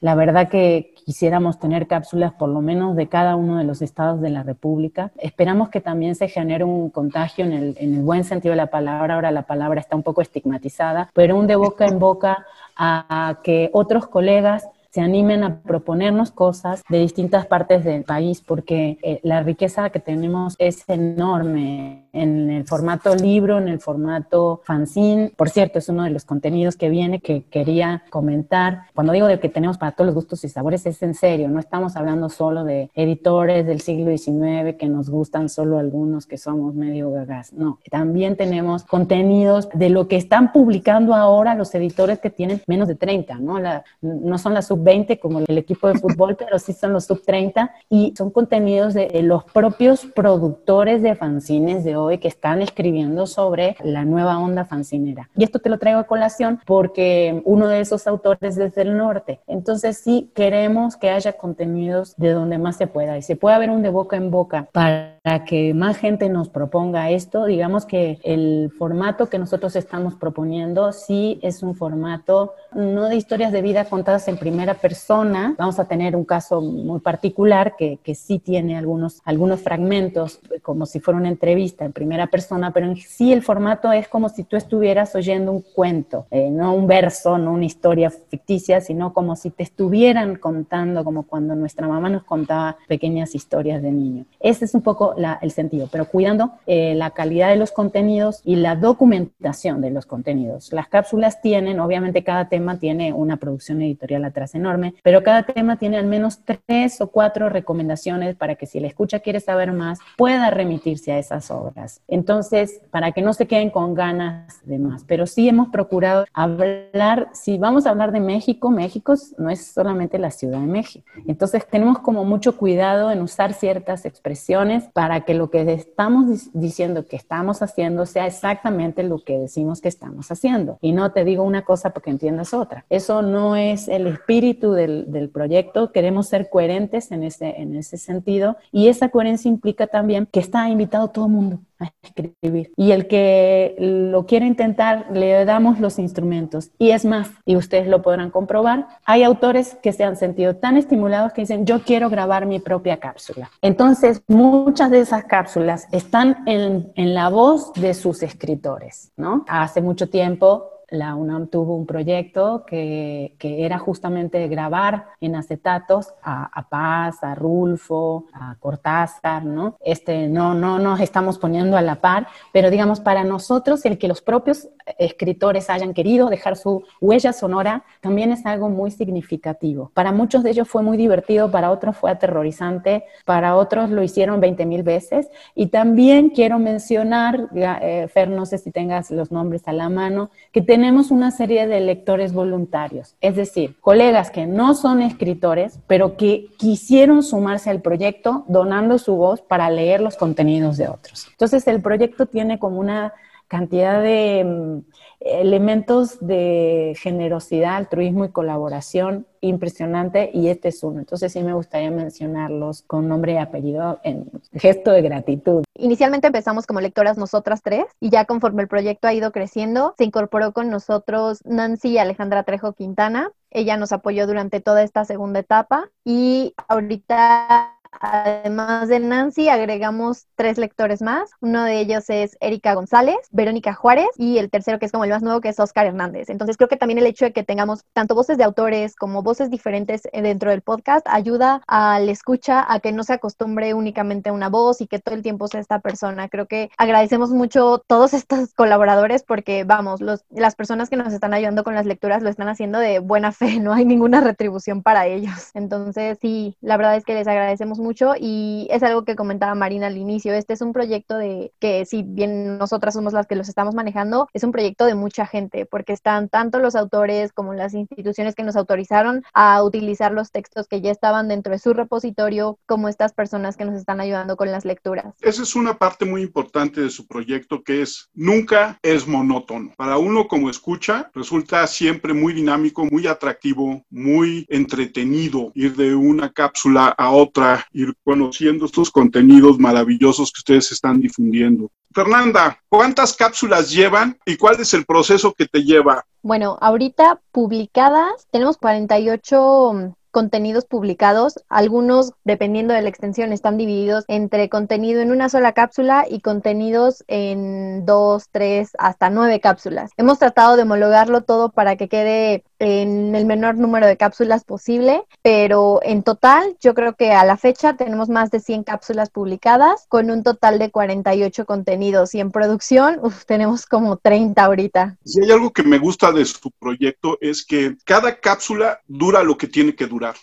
La verdad que quisiéramos tener cápsulas por lo menos de cada uno de los estados de la República. Esperamos que también se genere un contagio en el, en el buen sentido de la palabra. Ahora la palabra está un poco estigmatizada, pero un de boca en boca a que otros colegas se animen a proponernos cosas de distintas partes del país, porque eh, la riqueza que tenemos es enorme en el formato libro, en el formato fanzine. Por cierto, es uno de los contenidos que viene que quería comentar. Cuando digo de que tenemos para todos los gustos y sabores, es en serio, no estamos hablando solo de editores del siglo XIX que nos gustan solo algunos que somos medio gagas. No, también tenemos contenidos de lo que están publicando ahora los editores que tienen menos de 30, ¿no? La, no son las sub 20 como el equipo de fútbol, pero sí son los sub 30 y son contenidos de los propios productores de fanzines de hoy que están escribiendo sobre la nueva onda fancinera. Y esto te lo traigo a colación porque uno de esos autores es del norte. Entonces sí queremos que haya contenidos de donde más se pueda y se puede haber un de boca en boca para que más gente nos proponga esto. Digamos que el formato que nosotros estamos proponiendo sí es un formato no de historias de vida contadas en primera persona. Vamos a tener un caso muy particular que, que sí tiene algunos, algunos fragmentos, como si fuera una entrevista en primera persona, pero en sí el formato es como si tú estuvieras oyendo un cuento, eh, no un verso, no una historia ficticia, sino como si te estuvieran contando, como cuando nuestra mamá nos contaba pequeñas historias de niño. Ese es un poco la, el sentido, pero cuidando eh, la calidad de los contenidos y la documentación de los contenidos. Las cápsulas tienen, obviamente cada tema tiene una producción editorial atrás enorme, pero cada tema tiene al menos tres o cuatro recomendaciones para que si la escucha quiere saber más, pueda remitirse a esas obras. Entonces, para que no se queden con ganas de más, pero sí hemos procurado hablar, si vamos a hablar de México, México no es solamente la Ciudad de México. Entonces, tenemos como mucho cuidado en usar ciertas expresiones para que lo que estamos diciendo que estamos haciendo sea exactamente lo que decimos que estamos haciendo. Y no te digo una cosa porque entiendas otra. Eso no es el espíritu del, proyecto, queremos ser coherentes en ese, en ese sentido y esa coherencia implica también que está invitado todo el mundo a escribir. Y el que lo quiere intentar, le damos los instrumentos. Y es más, y ustedes lo podrán comprobar, hay autores que se han sentido tan estimulados que dicen, yo quiero grabar mi propia cápsula. Entonces, muchas de esas cápsulas están en, en la voz de sus escritores, ¿no? Hace mucho tiempo la UNAM tuvo un proyecto que, que era justamente grabar en acetatos a, Paz, a Rulfo, a Cortázar, ¿no? Este, no, no nos estamos poniendo a la par, pero digamos, para nosotros el que los propios escritores hayan querido dejar su huella sonora también es algo muy significativo. Para muchos de ellos fue muy divertido, para otros fue aterrorizante, para otros lo hicieron 20 mil veces. Y también quiero mencionar, eh, Fer, no sé si tengas los nombres a la mano, que tenemos una serie de lectores voluntarios, es decir, colegas que no son escritores, pero que quisieron sumarse al proyecto donando su voz para leer los contenidos de otros. Entonces el proyecto tiene como una cantidad de mm, elementos de generosidad, altruismo y colaboración impresionante y este es uno. Entonces sí me gustaría mencionarlos con nombre y apellido en gesto de gratitud. Inicialmente empezamos como lectoras nosotras tres y ya conforme el proyecto ha ido creciendo, se incorporó con nosotros Nancy Alejandra Trejo Quintana. Ella nos apoyó durante toda esta segunda etapa y ahorita Además de Nancy, agregamos tres lectores más. Uno de ellos es Erika González, Verónica Juárez y el tercero, que es como el más nuevo, que es Oscar Hernández. Entonces, creo que también el hecho de que tengamos tanto voces de autores como voces diferentes eh, dentro del podcast ayuda al escucha a que no se acostumbre únicamente a una voz y que todo el tiempo sea esta persona. Creo que agradecemos mucho todos [LAUGHS] estos colaboradores porque, vamos, los, las personas que nos están ayudando con las lecturas lo están haciendo de buena fe, [LAUGHS] no hay ninguna retribución para ellos. Entonces, sí, la verdad es que les agradecemos mucho y es algo que comentaba Marina al inicio. Este es un proyecto de que si bien nosotras somos las que los estamos manejando, es un proyecto de mucha gente porque están tanto los autores como las instituciones que nos autorizaron a utilizar los textos que ya estaban dentro de su repositorio, como estas personas que nos están ayudando con las lecturas. Esa es una parte muy importante de su proyecto que es nunca es monótono. Para uno como escucha resulta siempre muy dinámico, muy atractivo, muy entretenido ir de una cápsula a otra, ir conociendo estos contenidos maravillosos que ustedes están difundiendo. Fernanda, ¿cuántas cápsulas llevan y cuál es el proceso que te lleva? Bueno, ahorita publicadas tenemos 48 contenidos publicados. Algunos, dependiendo de la extensión, están divididos entre contenido en una sola cápsula y contenidos en dos, tres, hasta nueve cápsulas. Hemos tratado de homologarlo todo para que quede en el menor número de cápsulas posible, pero en total yo creo que a la fecha tenemos más de 100 cápsulas publicadas con un total de 48 contenidos y en producción tenemos como 30 ahorita. Si hay algo que me gusta de su proyecto es que cada cápsula dura lo que tiene que durar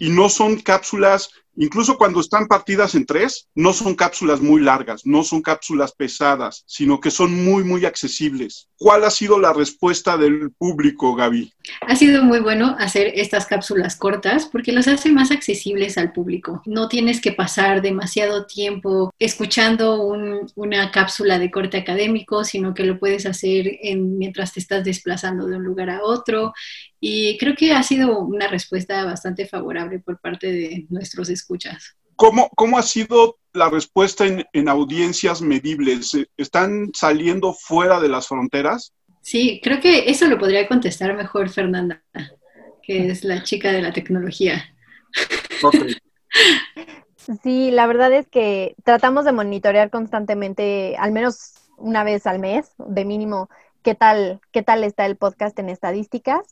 y no son cápsulas Incluso cuando están partidas en tres, no son cápsulas muy largas, no son cápsulas pesadas, sino que son muy, muy accesibles. ¿Cuál ha sido la respuesta del público, Gaby? Ha sido muy bueno hacer estas cápsulas cortas porque las hace más accesibles al público. No tienes que pasar demasiado tiempo escuchando una cápsula de corte académico, sino que lo puedes hacer en, mientras te estás desplazando de un lugar a otro. Y creo que ha sido una respuesta bastante favorable por parte de nuestros escuchas. ¿Cómo, cómo ha sido la respuesta en, en audiencias medibles? ¿Están saliendo fuera de las fronteras? Sí, creo que eso lo podría contestar mejor Fernanda, que es la chica de la tecnología. Sí, la verdad es que tratamos de monitorear constantemente, al menos una vez al mes, de mínimo, qué tal, qué tal está el podcast en estadísticas.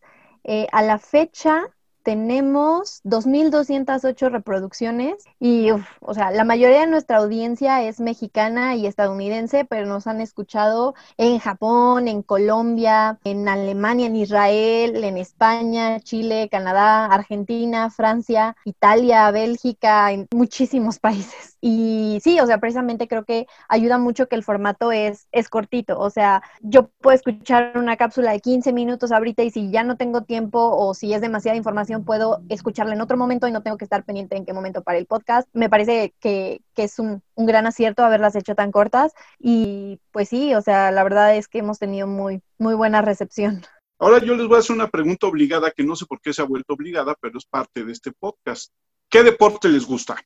Eh, a la fecha, tenemos 2.208 reproducciones y, o sea, la mayoría de nuestra audiencia es mexicana y estadounidense, pero nos han escuchado en Japón, en Colombia, en Alemania, en Israel, en España, Chile, Canadá, Argentina, Francia, Italia, Bélgica, en muchísimos [LAUGHS] países. Y sí, o sea, precisamente creo que ayuda mucho que el formato es, es cortito. O sea, yo puedo escuchar una cápsula de 15 minutos ahorita y si ya no tengo tiempo o si es demasiada información, puedo escucharla en otro momento y no tengo que estar pendiente en qué momento para el podcast. Me parece que, que es un, un gran acierto haberlas hecho tan cortas. Y pues sí, o sea, la verdad es que hemos tenido muy, muy buena recepción. Ahora yo les voy a hacer una pregunta obligada que no sé por qué se ha vuelto obligada, pero es parte de este podcast. ¿Qué deporte les gusta?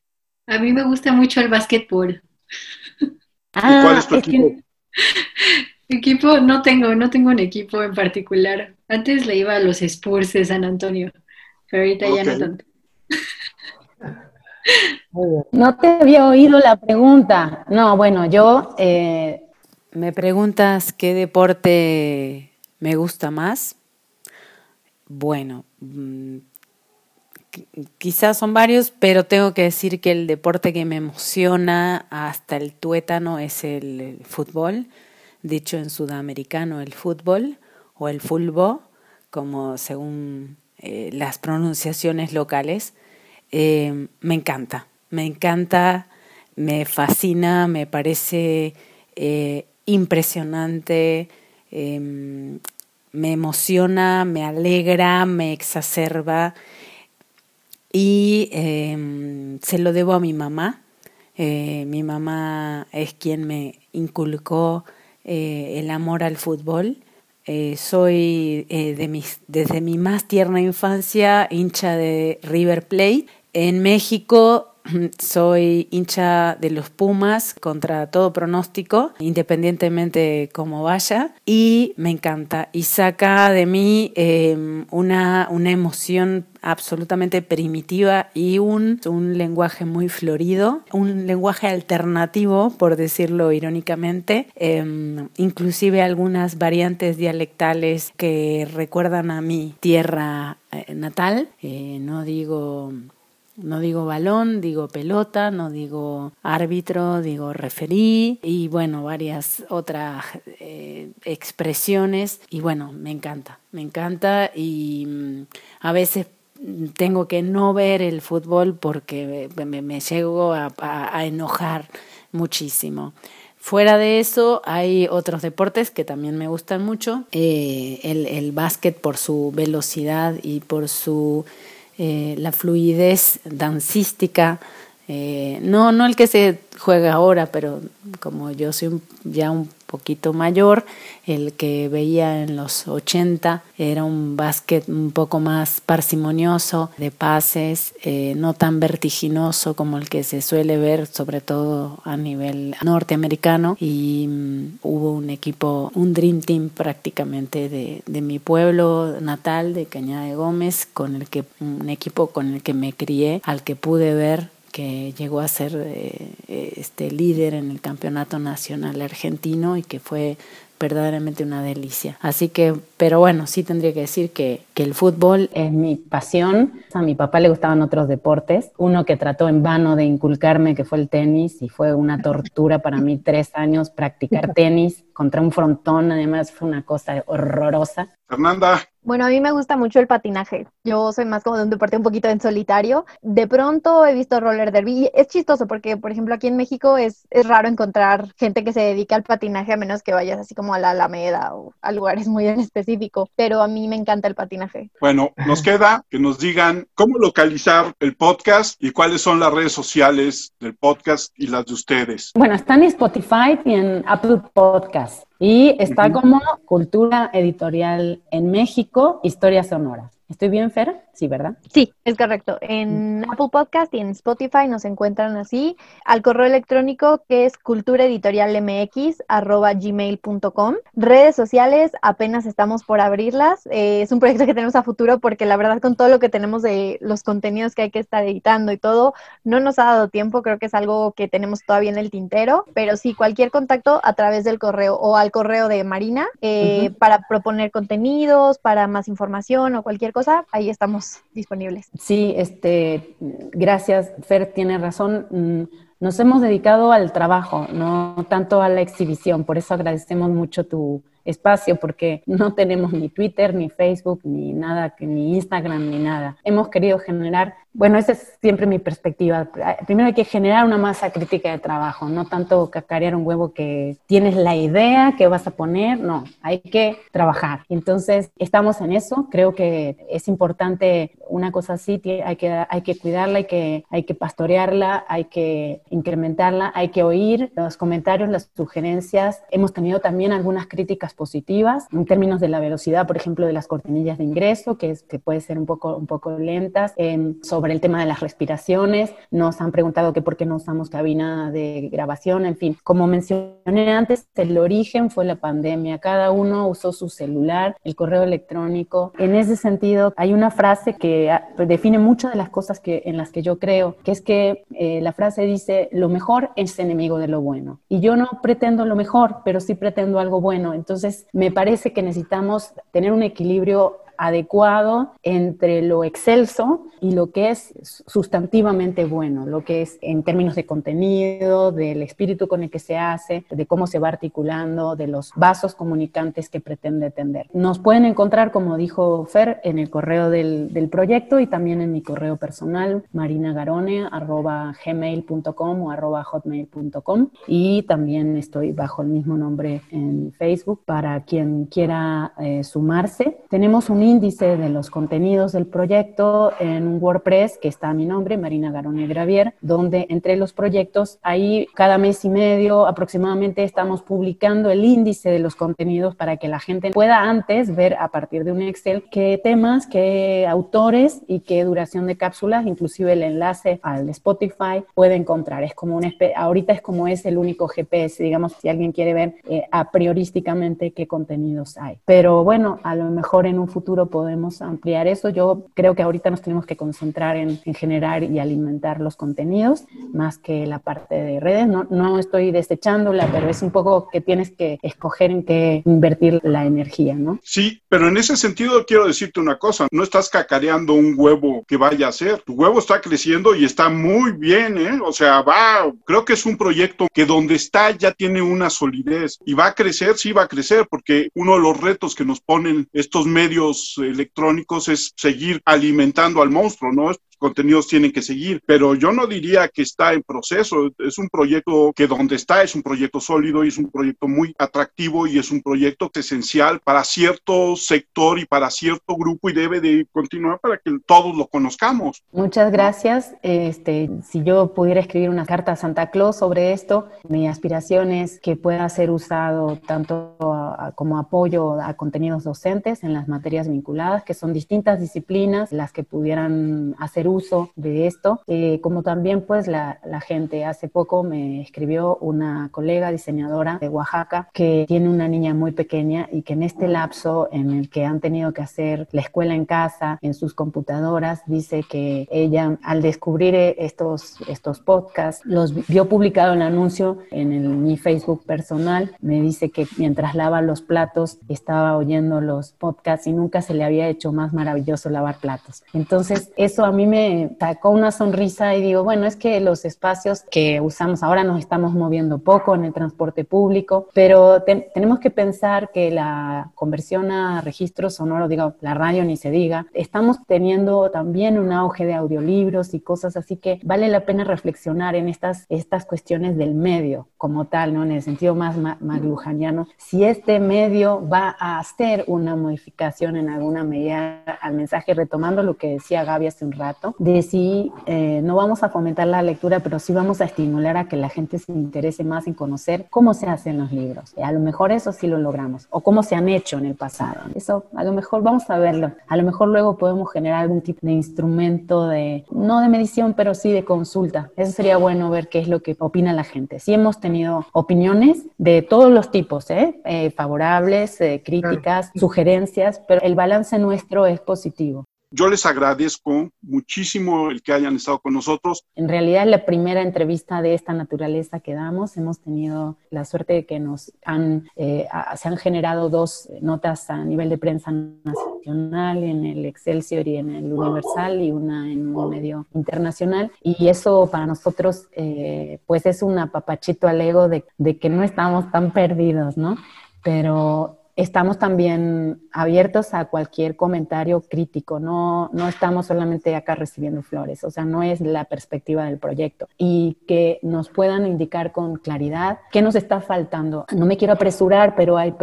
A mí me gusta mucho el básquetbol. ¿Y cuál es tu equipo? [LAUGHS] Equipo, no tengo, no tengo un equipo en particular. Antes le iba a los Spurs de San Antonio, pero ahorita ya no tanto. No te había oído la pregunta. No, bueno, yo... Eh, me preguntas qué deporte me gusta más. Bueno, mm, quizás son varios, pero tengo que decir que el deporte que me emociona hasta el tuétano es el, fútbol, dicho en sudamericano el fútbol o el fulbo, como según eh, las pronunciaciones locales. Eh, me encanta, me encanta, me fascina, me parece eh, impresionante, em, me emociona, me alegra, me exacerba y em, se lo debo a mi mamá. Mi mamá es quien me inculcó el amor al fútbol. Eh, soy de mis, desde mi más tierna infancia hincha de River Plate. En México [CLEARS THROAT] soy hincha de los Pumas contra todo pronóstico, independientemente de cómo vaya, y me encanta. Y saca de mí em, una, una emoción absolutamente primitiva y un, un lenguaje muy florido, un lenguaje alternativo, por decirlo irónicamente, em, inclusive algunas variantes dialectales que recuerdan a mi tierra eh, natal. Eh, no digo no digo balón, digo pelota, no digo árbitro, digo referí y bueno, varias otras eh, expresiones y bueno, me encanta, me encanta y mm, a veces tengo que no ver el fútbol porque me, llego a, enojar muchísimo. Fuera de eso, hay otros deportes que también me gustan mucho. Eh, el, el básquet por su velocidad y por su eh, la fluidez dancística. Eh, no, no el que se juega ahora, pero como yo soy ya un poquito mayor, el que veía en los 80 era un básquet un poco más parsimonioso de pases, eh, no tan vertiginoso como el que se suele ver, sobre todo a nivel norteamericano. Y mm, hubo un equipo, un Dream Team prácticamente de, de mi pueblo natal, de Cañada de Gómez, con el que, un equipo con el que me crié, al que pude ver que llegó a ser eh, este líder en el campeonato nacional argentino y que fue verdaderamente una delicia. Así que, pero bueno, sí tendría que decir que, que, el fútbol es mi pasión. A mi papá le gustaban otros deportes. Uno que trató en vano de inculcarme, que fue el tenis, y fue una tortura para mí tres años practicar [LAUGHS] tenis contra un frontón. Además, fue una cosa horrorosa. Fernanda. Bueno, a mí me gusta mucho el patinaje. Yo soy más como de un deporte un poquito en solitario. De pronto he visto roller derby y es chistoso porque, por ejemplo, aquí en México es, es raro encontrar gente que se dedica al patinaje a menos que vayas así como a la Alameda o a lugares muy en específico. Pero a mí me encanta el patinaje. Bueno, nos queda que nos digan cómo localizar el podcast y cuáles son las redes sociales del podcast y las de ustedes. Bueno, están en Spotify y en Apple Podcast. Y está como Cultura Editorial en México, Historias Sonoras. ¿Estoy bien, Fer? Sí, ¿verdad? Sí, es correcto. En Apple Podcast y en Spotify nos encuentran así. Al correo electrónico que es culturaeditorialmx.gmail.com. Redes sociales, apenas estamos por abrirlas. Eh, es un proyecto que tenemos a futuro porque la verdad con todo lo que tenemos de los contenidos que hay que estar editando y todo, no nos ha dado tiempo. Creo que es algo que tenemos todavía en el tintero. Pero sí, cualquier contacto a través del correo o al correo de Marina eh, para proponer contenidos, para más información o cualquier cosa, ahí estamos disponibles. Sí, este, gracias, Fer tiene razón. Mm, nos hemos dedicado al trabajo, no tanto a la exhibición, por eso agradecemos mucho tu, espacio porque no tenemos ni Twitter, ni Facebook, ni nada, ni Instagram, ni nada. Hemos querido generar, bueno, esa es siempre mi perspectiva. Primero hay que generar una masa crítica de trabajo, no tanto cacarear un huevo que tienes la idea que vas a poner, no, hay que trabajar. Entonces, estamos en eso, creo que es importante una cosa así, hay que, hay que cuidarla, hay que, hay que pastorearla, hay que incrementarla, hay que oír los comentarios, las sugerencias. Hemos tenido también algunas críticas positivas en términos de la velocidad, por ejemplo, de las cortinillas de ingreso, que, es, que puede ser un poco, un poco lentas, em, sobre el tema de las respiraciones, nos han preguntado que por qué no usamos cabina de grabación, en fin, como mencioné antes, el origen fue la pandemia, cada uno usó su celular, el correo electrónico. En ese sentido, hay una frase que ah, define muchas de las cosas que, en las que yo creo, que es que eh, la frase dice, lo mejor es enemigo de lo bueno. Y yo no pretendo lo mejor, pero sí pretendo algo bueno. Entonces, entonces, me parece que necesitamos tener un equilibrio adecuado entre lo excelso y lo que es sustantivamente bueno, lo que es en términos de contenido, del espíritu con el que se hace, de cómo se va articulando, de los vasos comunicantes que pretende tender. Nos pueden encontrar, como dijo Fer, en el correo del, del proyecto y también en mi correo personal, marinagarone.gmail.com o arroba hotmail.com y también estoy bajo el mismo nombre en Facebook para quien quiera eh, sumarse. Tenemos un índice de los contenidos del proyecto en un WordPress que está a mi nombre, Marina Garone Gravier, donde entre los proyectos ahí cada mes y medio aproximadamente estamos publicando el índice de los contenidos para que la gente pueda antes ver a partir de un Excel qué temas, qué autores y qué duración de cápsulas, inclusive el enlace al Spotify puede encontrar. Es como un ahorita es como es el único GPS, digamos, si alguien quiere ver eh, a priorísticamente qué contenidos hay. Pero bueno, a lo mejor en un futuro podemos ampliar eso. Yo creo que ahorita nos tenemos que concentrar en, generar y alimentar los contenidos más que la parte de redes. No, no estoy desechándola, pero es un poco que tienes que escoger en qué invertir la energía, ¿no? Sí, pero en ese sentido quiero decirte una cosa, no estás cacareando un huevo que vaya a ser. Tu huevo está creciendo y está muy bien, ¿eh? O sea, va, creo que es un proyecto que donde está ya tiene una solidez y va a crecer, sí va a crecer, porque uno de los retos que nos ponen estos medios electrónicos es seguir alimentando al monstruo, ¿no? Contenidos tienen que seguir, pero yo no diría que está en proceso, es un proyecto que donde está es un proyecto sólido y es un proyecto muy atractivo y es un proyecto esencial para cierto sector y para cierto grupo y debe de continuar para que todos lo conozcamos. Muchas gracias. Este, si yo pudiera escribir una carta a Santa Claus sobre esto, mi aspiración es que pueda ser usado tanto como apoyo a contenidos docentes en las materias vinculadas, que son distintas disciplinas las que pudieran hacer uso de esto, eh, como también pues la, la, gente. Hace poco me escribió una colega diseñadora de Oaxaca que tiene una niña muy pequeña y que en este lapso en el que han tenido que hacer la escuela en casa, en sus computadoras, dice que ella al descubrir estos, estos podcasts, los vio publicado el anuncio en el, mi Facebook personal, me dice que mientras lava los platos estaba oyendo los podcasts y nunca se le había hecho más maravilloso lavar platos. Entonces, eso a mí me me sacó una sonrisa y digo, bueno, es que los espacios que usamos ahora nos estamos moviendo poco en el transporte público, pero tenemos que pensar que la conversión a registro sonoro, digo, la radio ni se diga, estamos teniendo también un auge de audiolibros y cosas así que vale la pena reflexionar en estas, estas cuestiones del medio como tal, ¿no? En el sentido más maglujaniano, si este medio va a hacer una modificación en alguna medida al mensaje, retomando lo que decía Gaby hace un rato, de si eh, no vamos a fomentar la lectura, pero sí vamos a estimular a que la gente se interese más en conocer cómo se hacen los libros. A lo mejor eso sí lo logramos, o cómo se han hecho en el pasado. Eso a lo mejor vamos a verlo. A lo mejor luego podemos generar algún tipo de instrumento de, no de medición, pero sí de consulta. Eso sería bueno ver qué es lo que opina la gente. Sí hemos tenido opiniones de todos los tipos, ¿eh? Eh, favorables, críticas, sugerencias, pero el balance nuestro es positivo. Yo les agradezco muchísimo el que hayan estado con nosotros. En realidad es la primera entrevista de esta naturaleza que damos. Hemos tenido la suerte de que nos han, eh, se han generado dos notas a nivel de prensa nacional en el Excelsior y en el Universal y una en un medio internacional. Y eso para nosotros eh, pues es un apapachito al ego de, de que no estamos tan perdidos, ¿no? Pero estamos también abiertos a cualquier comentario crítico, no, no estamos solamente acá recibiendo flores, o sea, no es la perspectiva del proyecto. Y que nos puedan indicar con claridad qué nos está faltando. No me quiero apresurar, pero hay,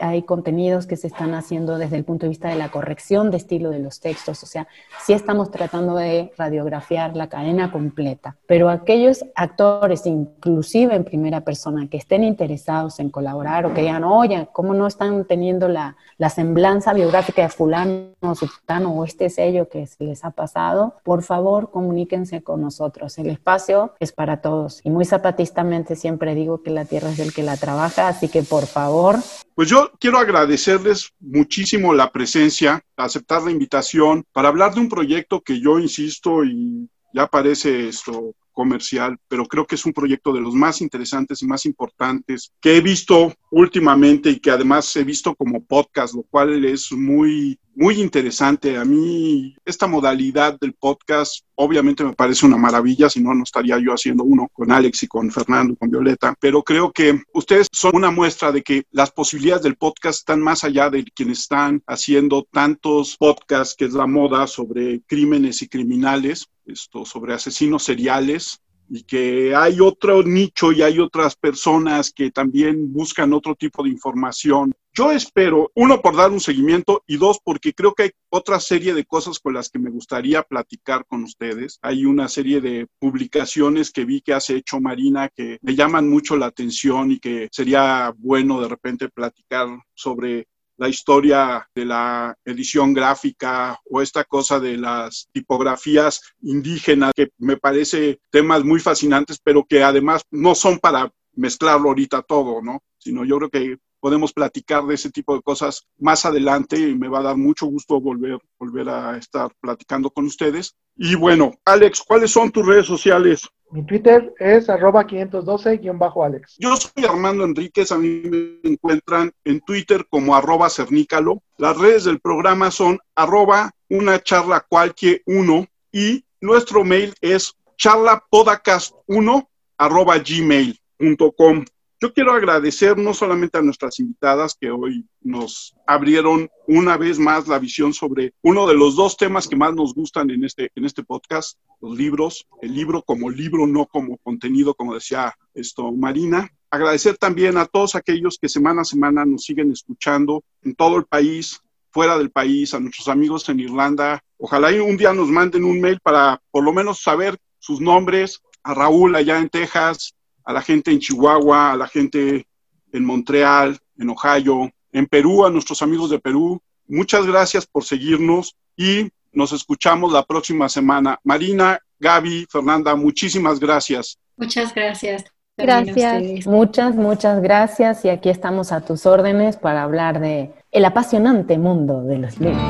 hay contenidos que se están haciendo desde el punto de vista de la corrección de estilo de los textos, o sea, sí estamos tratando de radiografiar la cadena completa, pero aquellos actores, inclusive en primera persona, que estén interesados en colaborar o que digan, oye, ¿cómo no están teniendo la, la semblanza biográfica de fulano, sultano o este sello que se les ha pasado, por favor comuníquense con nosotros. El espacio es para todos. Y muy zapatistamente siempre digo que la tierra es del que la trabaja, así que por favor. Pues yo quiero agradecerles muchísimo la presencia, aceptar la invitación para hablar de un proyecto que yo insisto y ya parece esto comercial, pero creo que es un proyecto de los más interesantes y más importantes que he visto últimamente y que además he visto como podcast, lo cual es muy, muy interesante. A mí esta modalidad del podcast obviamente me parece una maravilla, si no, no estaría yo haciendo uno con Alex y con Fernando, con Violeta, pero creo que ustedes son una muestra de que las posibilidades del podcast están más allá de quienes están haciendo tantos podcasts, que es la moda sobre crímenes y criminales, esto, sobre asesinos seriales y que hay otro nicho y hay otras personas que también buscan otro tipo de información. Yo espero, uno, por dar un seguimiento y dos, porque creo que hay otra serie de cosas con las que me gustaría platicar con ustedes. Hay una serie de publicaciones que vi que hace hecho Marina que me llaman mucho la atención y que sería bueno de repente platicar sobre la historia de la edición gráfica o esta cosa de las tipografías indígenas, que me parece temas muy fascinantes, pero que además no son para mezclarlo ahorita todo, ¿no? Sino yo creo que podemos platicar de ese tipo de cosas más adelante y me va a dar mucho gusto volver, volver a estar platicando con ustedes. Y bueno, Alex, ¿cuáles son tus redes sociales? Mi Twitter es arroba 512-Alex. Yo soy Armando Enríquez, a mí me encuentran en Twitter como arroba cernícalo. Las redes del programa son arroba una charla cualquier uno y nuestro mail es charlapodcast1 arroba gmail.com. Yo quiero agradecer no solamente a nuestras invitadas que hoy nos abrieron una vez más la visión sobre uno de los dos temas que más nos gustan en este, en este podcast, los libros, el libro como libro, no como contenido, como decía esto Marina. Agradecer también a todos aquellos que semana a semana nos siguen escuchando en todo el país, fuera del país, a nuestros amigos en Irlanda. Ojalá un día nos manden un mail para por lo menos saber sus nombres, a Raúl allá en Texas, a la gente en Chihuahua, a la gente en Montreal, en Ohio, en Perú, a nuestros amigos de Perú. Muchas gracias por seguirnos y nos escuchamos la próxima semana. Marina, Gaby, Fernanda, muchísimas gracias. Muchas gracias. Gracias. Muchas, muchas gracias y aquí estamos a tus órdenes para hablar de el apasionante mundo de los libros.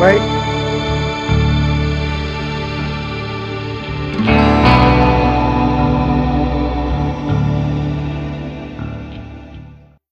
Bye.